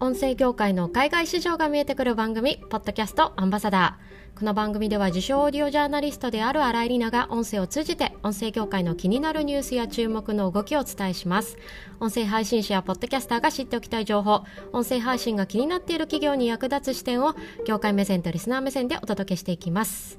音声業界の海外市場が見えてくる番組、ポッドキャストアンバサダー。この番組では自称オーディオジャーナリストである新井里奈が音声を通じて音声業界の気になるニュースや注目の動きをお伝えします。音声配信者やポッドキャスターが知っておきたい情報、音声配信が気になっている企業に役立つ視点を業界目線とリスナー目線でお届けしていきます。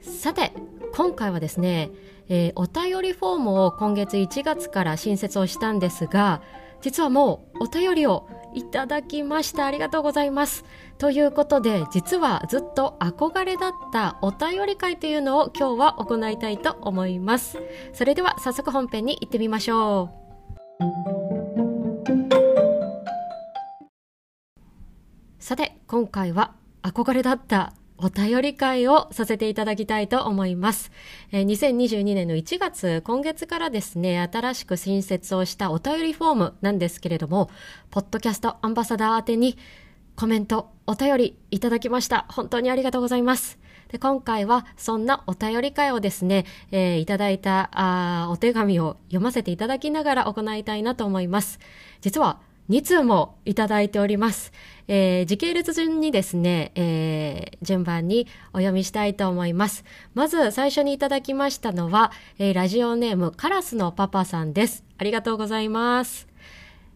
さて、今回はですね、えー、お便りフォームを今月1月から新設をしたんですが、実はもうお便りをいただきました。ありがとうございます。ということで、実はずっと憧れだったお便り会というのを今日は行いたいと思います。それでは早速本編に行ってみましょう。さて、今回は憧れだったお便り会をさせていただきたいと思います。えー、2022年の1月、今月からですね、新しく新設をしたお便りフォームなんですけれども、ポッドキャストアンバサダー宛てにコメント、お便りいただきました。本当にありがとうございます。で今回はそんなお便り会をですね、えー、いただいたあお手紙を読ませていただきながら行いたいなと思います。実は2通もいただいております。えー、時系列順にですね、えー、順番にお読みしたいと思います。まず最初にいただきましたのは、えー、ラジオネームカラスのパパさんです。ありがとうございます。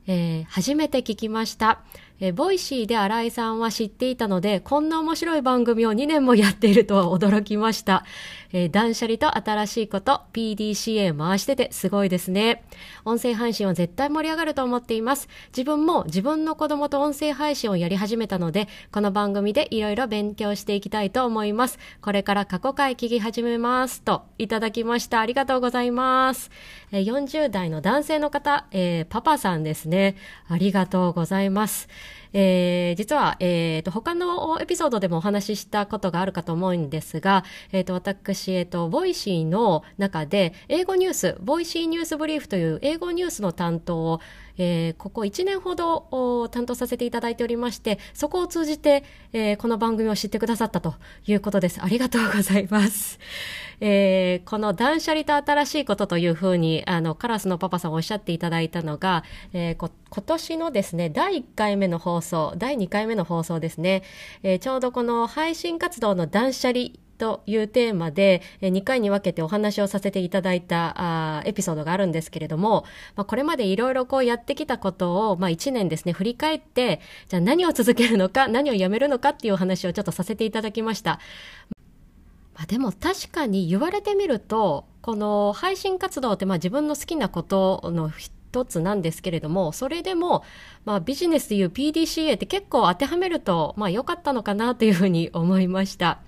えー、初めて聞きました。え、ボイシーで新井さんは知っていたので、こんな面白い番組を2年もやっているとは驚きました。えー、断捨離と新しいこと、PDCA 回しててすごいですね。音声配信は絶対盛り上がると思っています。自分も自分の子供と音声配信をやり始めたので、この番組でいろいろ勉強していきたいと思います。これから過去回聞き始めます。と、いただきました。ありがとうございます。えー、40代の男性の方、えー、パパさんですね。ありがとうございます。えー、実は、えーと、他のエピソードでもお話ししたことがあるかと思うんですが、えーと、私、えーと、ボイシーの中で英語ニュース、ボイシーニュースブリーフという英語ニュースの担当を、えー、ここ1年ほど担当させていただいておりまして、そこを通じて、えー、この番組を知ってくださったということです。ありがとうございます。えー、この断捨離と新しいことというふうに、あの、カラスのパパさんおっしゃっていただいたのが、えー、今年のですね、第1回目の放送、第2回目の放送ですね、えー、ちょうどこの配信活動の断捨離というテーマで、え2回に分けてお話をさせていただいたあエピソードがあるんですけれども、まあ、これまでいろいろこうやってきたことを、まあ、1年ですね、振り返って、じゃあ何を続けるのか、何をやめるのかっていうお話をちょっとさせていただきました。まあ、でも確かに言われてみると、この配信活動ってまあ自分の好きなことの一つなんですけれども、それでも、まあ、ビジネスでいう PDCA って結構当てはめると、まあ、良かったのかなというふうに思いました。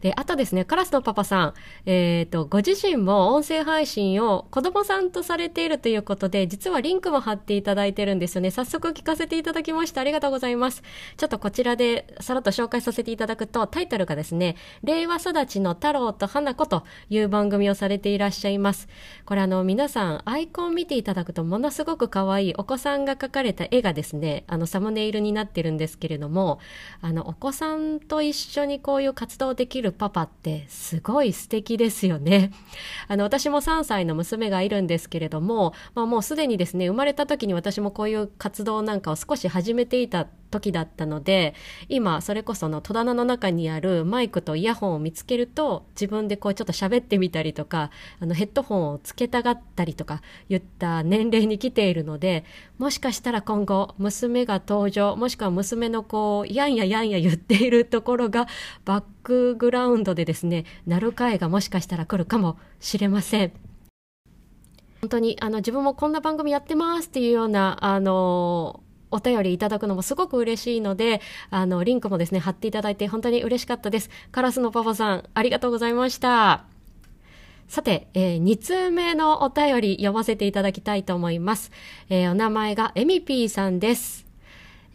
で、あとですね、カラスのパパさん、えっ、ー、と、ご自身も音声配信を子供さんとされているということで、実はリンクも貼っていただいてるんですよね。早速聞かせていただきました。ありがとうございます。ちょっとこちらでさらっと紹介させていただくと、タイトルがですね、令和育ちの太郎と花子という番組をされていらっしゃいます。これあの、皆さん、アイコン見ていただくと、ものすごく可愛いお子さんが描かれた絵がですね、あの、サムネイルになってるんですけれども、あの、お子さんと一緒にこういう活動できるパパってすごい素敵ですよね。あの、私も3歳の娘がいるんですけれども、まあもうすでにですね、生まれた時に私もこういう活動なんかを少し始めていた時だったので今それこその戸棚の中にあるマイクとイヤホンを見つけると自分でこうちょっと喋ってみたりとかあのヘッドホンをつけたがったりとか言った年齢に来ているのでもしかしたら今後娘が登場もしくは娘のこうやんややんや言っているところがバックグラウンドでですね鳴る回がもしかしたら来るかもしれません。本当にあの自分もこんな番組やってますっていうようなあのお便りいただくのもすごく嬉しいので、あの、リンクもですね、貼っていただいて本当に嬉しかったです。カラスのパパさん、ありがとうございました。さて、えー、2通目のお便り読ませていただきたいと思います。えー、お名前がエミピーさんです。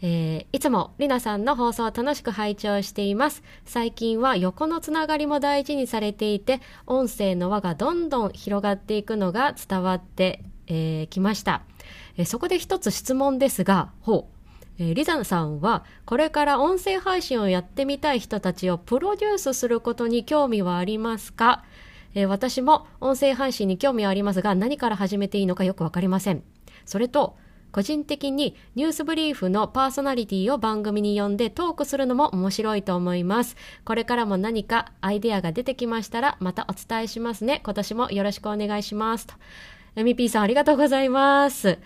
えー、いつもりなさんの放送を楽しく拝聴しています。最近は横のつながりも大事にされていて、音声の輪がどんどん広がっていくのが伝わって、えー、ました。えそこで一つ質問ですが、ほう。えリザさんはこれから音声配信をやってみたい人たちをプロデュースすることに興味はありますか、え私も音声配信に興味はありますが何から始めていいのかよくわかりません。それと個人的にニュースブリーフのパーソナリティを番組に呼んでトークするのも面白いと思います。これからも何かアイデアが出てきましたらまたお伝えしますね。今年もよろしくお願いします。と。MP さんありがとうございます。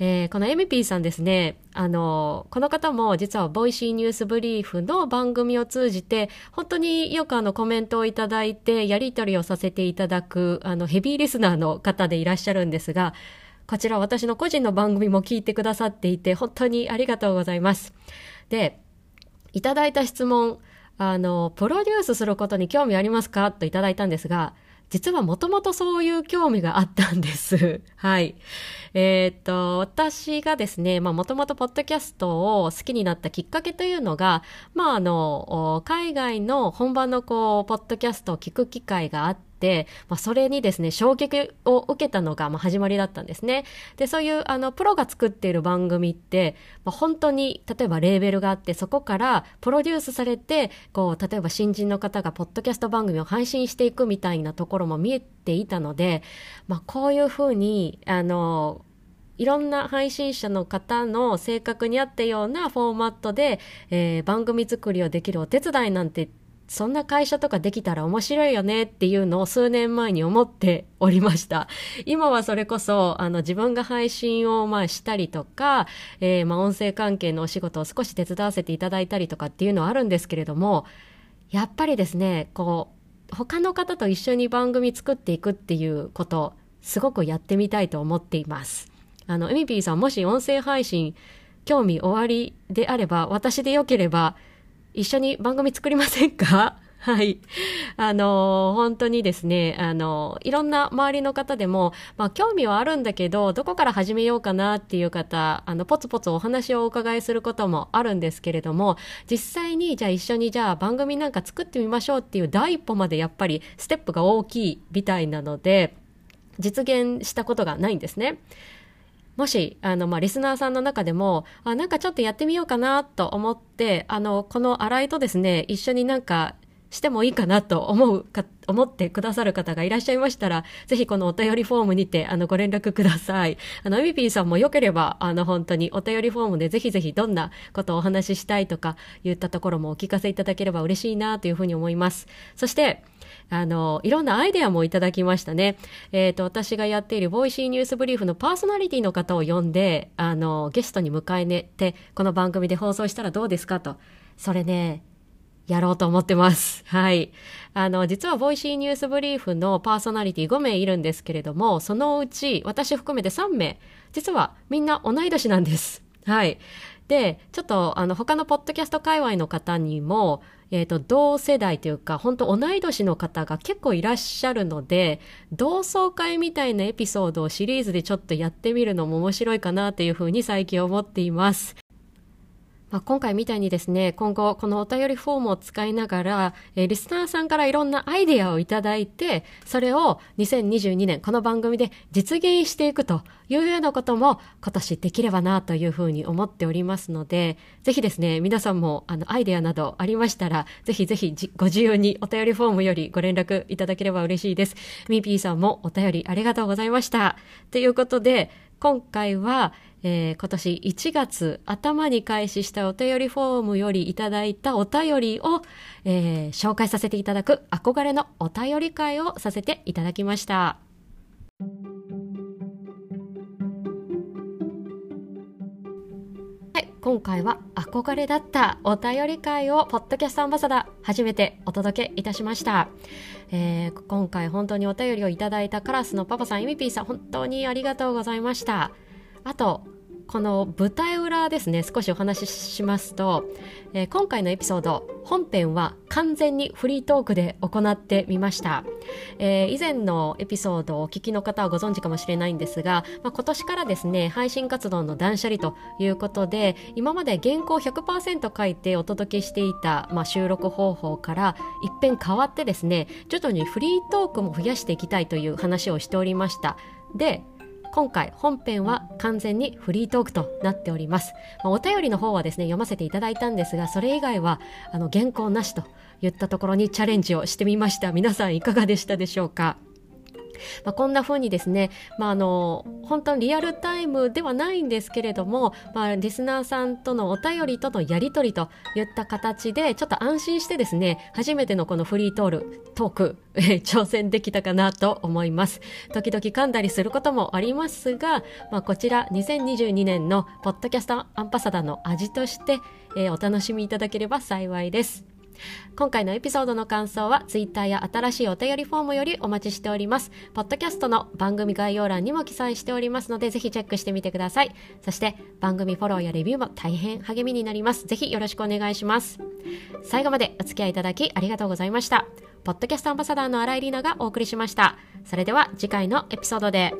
えー、この MP さんですね、あの、この方も実はボイシーニュースブリーフの番組を通じて、本当によくあのコメントをいただいて、やり取りをさせていただく、あの、ヘビーリスナーの方でいらっしゃるんですが、こちら私の個人の番組も聞いてくださっていて、本当にありがとうございます。で、いただいた質問、あの、プロデュースすることに興味ありますか？といただいたんですが、実はもともとそういう興味があったんです。はい。えー、っと、私がですね、まあもともとポッドキャストを好きになったきっかけというのが、まああの、海外の本場のこう、ポッドキャストを聞く機会があって、て、まあ、それにですね、衝撃を受けたのが、まあ、始まりだったんですね。で、そういう、あの、プロが作っている番組って、まあ、本当に、例えばレーベルがあって、そこからプロデュースされて、こう、例えば新人の方がポッドキャスト番組を配信していくみたいなところも見えていたので、まあ、こういうふうに、あの、いろんな配信者の方の性格に合ったようなフォーマットで、えー、番組作りをできるお手伝いなんてそんな会社とかできたら面白いよねっていうのを数年前に思っておりました。今はそれこそ、あの、自分が配信をまあしたりとか、えー、まあ音声関係のお仕事を少し手伝わせていただいたりとかっていうのはあるんですけれども、やっぱりですね、こう、他の方と一緒に番組作っていくっていうこと、すごくやってみたいと思っています。あの、エミピーさんもし音声配信興味おありであれば、私でよければ、一緒に番組作りませんか？はい。あの、本当にですね、あの、いろんな周りの方でも、まあ、興味はあるんだけど、どこから始めようかなっていう方、あの、ポツポツお話をお伺いすることもあるんですけれども、実際に、じゃあ一緒にじゃあ番組なんか作ってみましょうっていう第一歩までやっぱりステップが大きいみたいなので、実現したことがないんですね。もし、あの、まあ、リスナーさんの中でも、あ、なんかちょっとやってみようかなと思って、あの、この新井とですね、一緒になんかしてもいいかなと思うか、思ってくださる方がいらっしゃいましたら、ぜひこのお便りフォームにて、あの、ご連絡ください。あの、エミピーさんも良ければ、あの、本当にお便りフォームでぜひぜひどんなことをお話ししたいとか言ったところもお聞かせいただければ嬉しいなというふうに思います。そして、あの、いろんなアイデアもいただきましたね。えっ、ー、と、私がやっているボイシーニュースブリーフのパーソナリティの方を呼んで、あの、ゲストに迎えねて、この番組で放送したらどうですかと。それね、やろうと思ってます。はい。あの、実はボイシーニュースブリーフのパーソナリティ5名いるんですけれども、そのうち私含めて3名、実はみんな同い年なんです。はい。で、ちょっとあの他のポッドキャスト界隈の方にも、えっ、ー、と、同世代というか、本当同い年の方が結構いらっしゃるので、同窓会みたいなエピソードをシリーズでちょっとやってみるのも面白いかなというふうに最近思っています。まあ、今回みたいにですね、今後このお便りフォームを使いながら、えー、リスナーさんからいろんなアイデアをいただいて、それを2022年この番組で実現していくというようなことも今年できればなというふうに思っておりますので、ぜひですね、皆さんもあのアイデアなどありましたら、ぜひぜひご自由にお便りフォームよりご連絡いただければ嬉しいです。ミーピーさんもお便りありがとうございました。ということで、今回は、えー、今年1月頭に開始したお便りフォームよりいただいたお便りを、えー、紹介させていただく憧れのお便り会をさせていただきました。今回は憧れだったお便り会をポッドキャストアンバサダー初めてお届けいたしました、えー、今回本当にお便りをいただいたカラスのパパさん、イミピーさん本当にありがとうございました。あとこの舞台裏ですね少しお話ししますと、えー、今回のエピソード本編は完全にフリートークで行ってみました、えー、以前のエピソードをお聞きの方はご存知かもしれないんですが、まあ、今年からですね配信活動の断捨離ということで今まで原稿100%書いてお届けしていた、まあ、収録方法から一変変わってですね徐々にフリートークも増やしていきたいという話をしておりました。で今回本編は完全にフリートークとなっております、まあ、お便りの方はですね読ませていただいたんですがそれ以外はあの原稿なしといったところにチャレンジをしてみました。皆さんいかがでしたでしょうか？まあ、こんな風にですね、まあ、あの本当にリアルタイムではないんですけれども、まあ、リスナーさんとのお便りとのやり取りといった形でちょっと安心してですね初めてのこのフリートールトーク、挑戦できたかなと思います。時々噛んだりすることもありますが、まあ、こちら2022年のポッドキャストアンバサダーの味として、えー、お楽しみいただければ幸いです。今回のエピソードの感想は Twitter や新しいお便りフォームよりお待ちしております。ポッドキャストの番組概要欄にも記載しておりますので、ぜひチェックしてみてください。そして番組フォローやレビューも大変励みになります。ぜひよろしくお願いします。最後までお付き合いいただきありがとうございました。ポッドキャストアンバサダーの新井里奈がお送りしました。それでは次回のエピソードで。